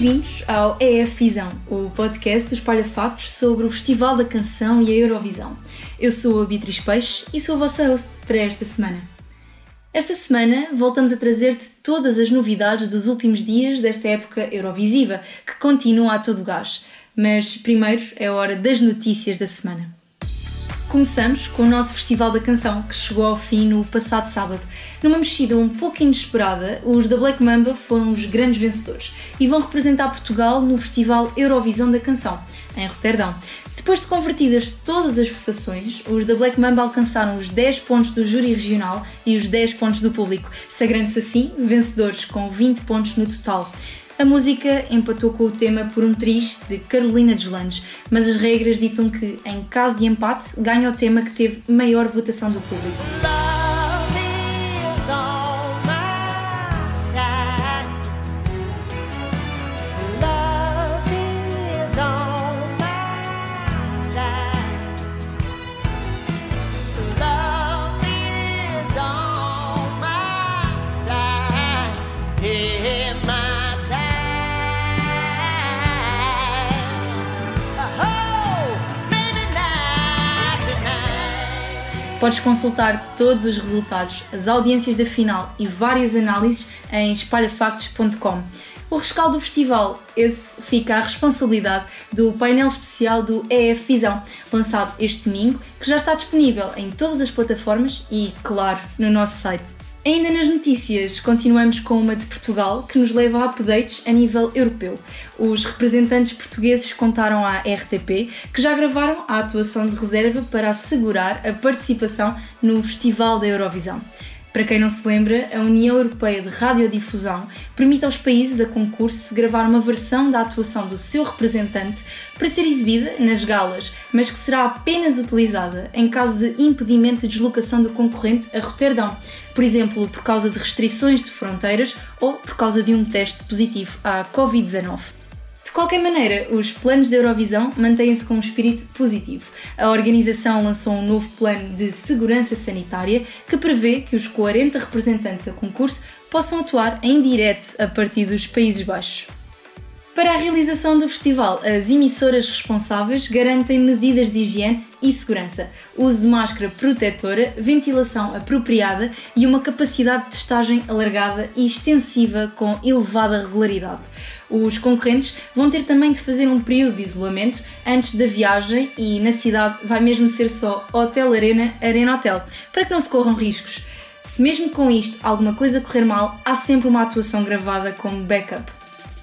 Bem-vindos ao EF Visão, o podcast dos Espalha Factos sobre o Festival da Canção e a Eurovisão. Eu sou a Beatriz Peixe e sou a vossa host para esta semana. Esta semana voltamos a trazer-te todas as novidades dos últimos dias desta época Eurovisiva, que continua a todo gás. Mas primeiro é hora das notícias da semana. Começamos com o nosso Festival da Canção, que chegou ao fim no passado sábado. Numa mexida um pouco inesperada, os da Black Mamba foram os grandes vencedores e vão representar Portugal no Festival Eurovisão da Canção, em Roterdão. Depois de convertidas todas as votações, os da Black Mamba alcançaram os 10 pontos do júri regional e os 10 pontos do público, sagrando-se assim vencedores com 20 pontos no total. A música empatou com o tema por um triz de Carolina Deslandes, mas as regras ditam que, em caso de empate, ganha o tema que teve maior votação do público. Podes consultar todos os resultados, as audiências da final e várias análises em espalhafactos.com. O rescaldo do festival, esse fica à responsabilidade do painel especial do EF Visão, lançado este domingo, que já está disponível em todas as plataformas e, claro, no nosso site. Ainda nas notícias, continuamos com uma de Portugal que nos leva a updates a nível europeu. Os representantes portugueses contaram à RTP que já gravaram a atuação de reserva para assegurar a participação no Festival da Eurovisão. Para quem não se lembra, a União Europeia de Radiodifusão permite aos países a concurso gravar uma versão da atuação do seu representante para ser exibida nas galas, mas que será apenas utilizada em caso de impedimento de deslocação do concorrente a Roterdão, por exemplo, por causa de restrições de fronteiras ou por causa de um teste positivo à Covid-19. De qualquer maneira, os planos da Eurovisão mantêm-se com um espírito positivo. A organização lançou um novo plano de segurança sanitária que prevê que os 40 representantes a concurso possam atuar em direto a partir dos Países Baixos. Para a realização do festival, as emissoras responsáveis garantem medidas de higiene e segurança, uso de máscara protetora, ventilação apropriada e uma capacidade de testagem alargada e extensiva com elevada regularidade. Os concorrentes vão ter também de fazer um período de isolamento antes da viagem e na cidade vai mesmo ser só Hotel Arena, Arena Hotel, para que não se corram riscos. Se mesmo com isto alguma coisa correr mal, há sempre uma atuação gravada como backup.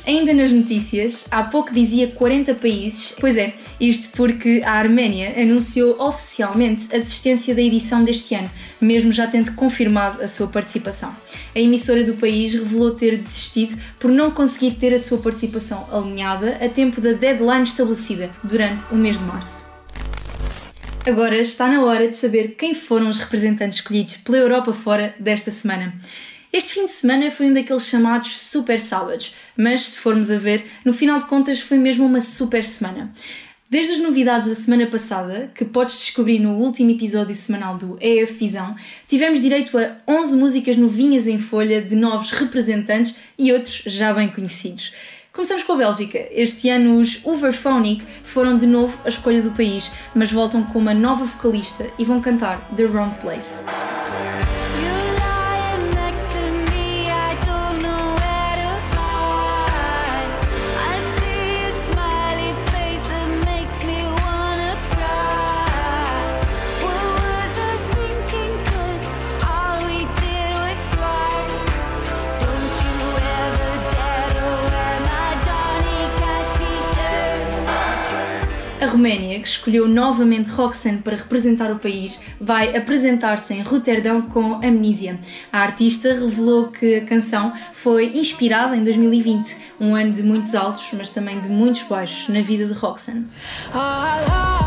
Ainda nas notícias, há pouco dizia 40 países, pois é, isto porque a Arménia anunciou oficialmente a desistência da edição deste ano, mesmo já tendo confirmado a sua participação. A emissora do país revelou ter desistido por não conseguir ter a sua participação alinhada a tempo da deadline estabelecida durante o mês de março. Agora está na hora de saber quem foram os representantes escolhidos pela Europa fora desta semana. Este fim de semana foi um daqueles chamados super sábados, mas se formos a ver, no final de contas foi mesmo uma super semana. Desde as novidades da semana passada, que podes descobrir no último episódio semanal do EF Visão, tivemos direito a 11 músicas novinhas em folha de novos representantes e outros já bem conhecidos. Começamos com a Bélgica. Este ano os Overphonic foram de novo a escolha do país, mas voltam com uma nova vocalista e vão cantar The Wrong Place. Que escolheu novamente Roxanne para representar o país, vai apresentar-se em Roterdão com Amnesia. A artista revelou que a canção foi inspirada em 2020, um ano de muitos altos, mas também de muitos baixos na vida de Roxanne. Oh,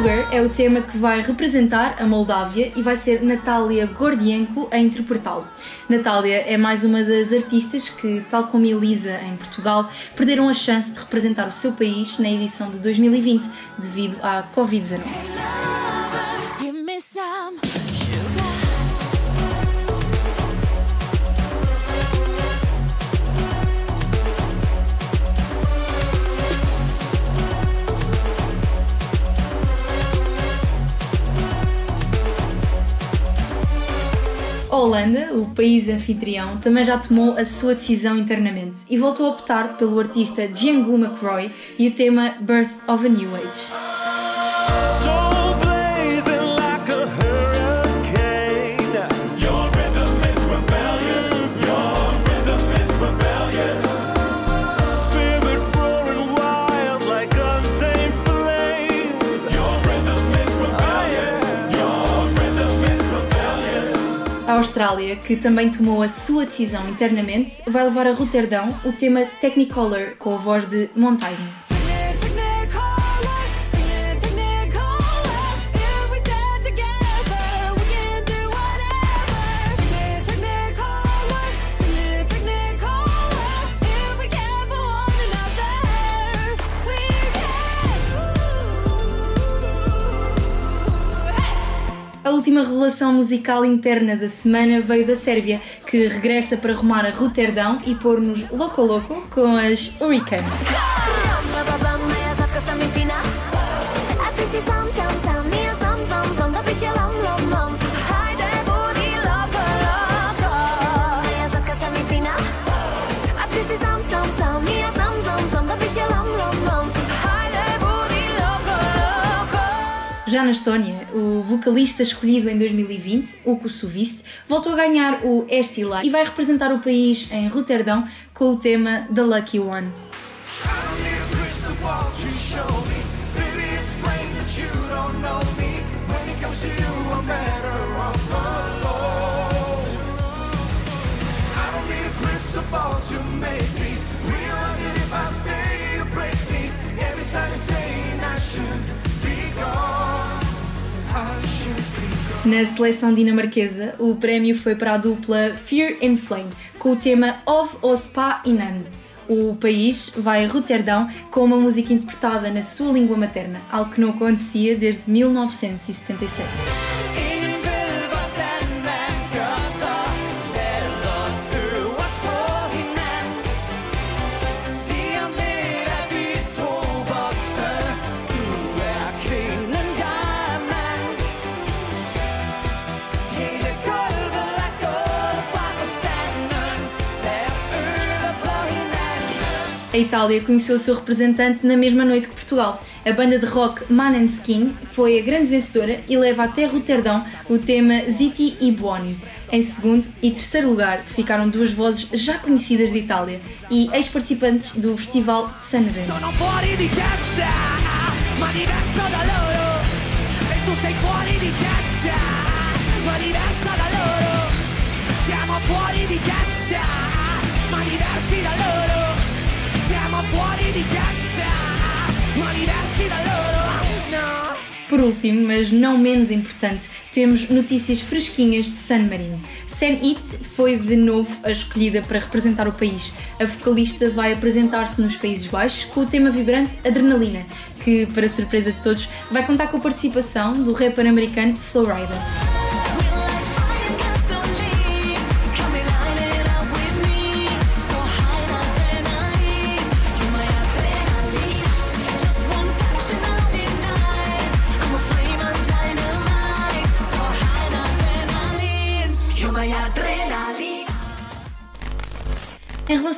Sugar é o tema que vai representar a Moldávia e vai ser Natália Gordienko a interpretá-lo. Natália é mais uma das artistas que, tal como Elisa em Portugal, perderam a chance de representar o seu país na edição de 2020 devido à Covid-19. A Holanda, o país anfitrião, também já tomou a sua decisão internamente e voltou a optar pelo artista Django McRoy e o tema Birth of a New Age. Austrália, que também tomou a sua decisão internamente, vai levar a Roterdão o tema Technicolor com a voz de Montaigne. Última revelação musical interna da semana veio da Sérvia, que regressa para rumar a Roterdão e pôr-nos louco louco com as Hurricane. Já na Estónia, o vocalista escolhido em 2020, Uko Suvist, voltou a ganhar o Estila e vai representar o país em Roterdão com o tema The Lucky One. Na seleção dinamarquesa, o prémio foi para a dupla Fear and Flame, com o tema Of Ospa Inand. O país vai a Roterdão com uma música interpretada na sua língua materna, algo que não acontecia desde 1977. A Itália conheceu o seu representante na mesma noite que Portugal. A banda de rock Maneskin foi a grande vencedora e leva até Roterdão o tema Ziti e Buoni. Em segundo e terceiro lugar ficaram duas vozes já conhecidas de Itália e ex-participantes do Festival Sanremo. Siamo fuori di testa, ma diversi da loro. Por último, mas não menos importante, temos notícias fresquinhas de San Marino. Sen It foi de novo a escolhida para representar o país. A vocalista vai apresentar-se nos Países Baixos com o tema vibrante Adrenalina, que, para surpresa de todos, vai contar com a participação do rapper americano Flowrider.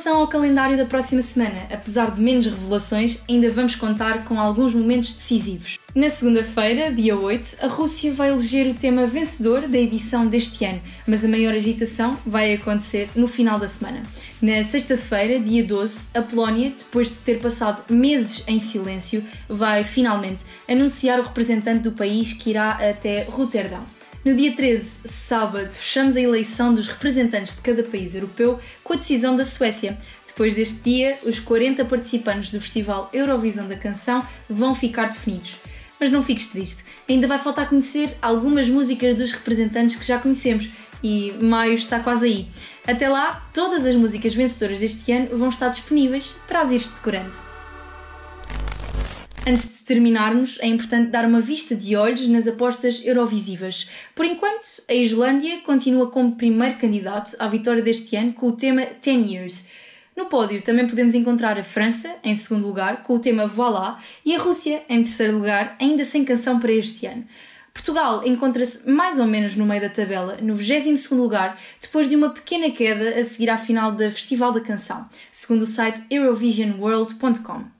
Relação ao calendário da próxima semana, apesar de menos revelações, ainda vamos contar com alguns momentos decisivos. Na segunda-feira, dia 8, a Rússia vai eleger o tema vencedor da edição deste ano, mas a maior agitação vai acontecer no final da semana. Na sexta-feira, dia 12, a Polónia, depois de ter passado meses em silêncio, vai finalmente anunciar o representante do país que irá até Roterdão. No dia 13, sábado, fechamos a eleição dos representantes de cada país europeu com a decisão da Suécia. Depois deste dia, os 40 participantes do Festival Eurovisão da Canção vão ficar definidos. Mas não fiques triste, ainda vai faltar conhecer algumas músicas dos representantes que já conhecemos e maio está quase aí. Até lá, todas as músicas vencedoras deste ano vão estar disponíveis para as ires decorando. Antes de terminarmos, é importante dar uma vista de olhos nas apostas eurovisivas. Por enquanto, a Islândia continua como primeiro candidato à vitória deste ano com o tema 10 Years. No pódio também podemos encontrar a França, em segundo lugar, com o tema Voilà, e a Rússia, em terceiro lugar, ainda sem canção para este ano. Portugal encontra-se mais ou menos no meio da tabela, no 22 lugar, depois de uma pequena queda a seguir à final da Festival da Canção, segundo o site eurovisionworld.com.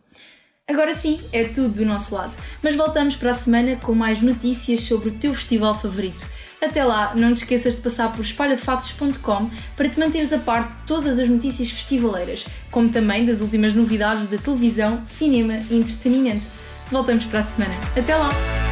Agora sim, é tudo do nosso lado, mas voltamos para a semana com mais notícias sobre o teu festival favorito. Até lá, não te esqueças de passar por espalhafactos.com para te manteres a parte de todas as notícias festivaleiras, como também das últimas novidades da televisão, cinema e entretenimento. Voltamos para a semana. Até lá!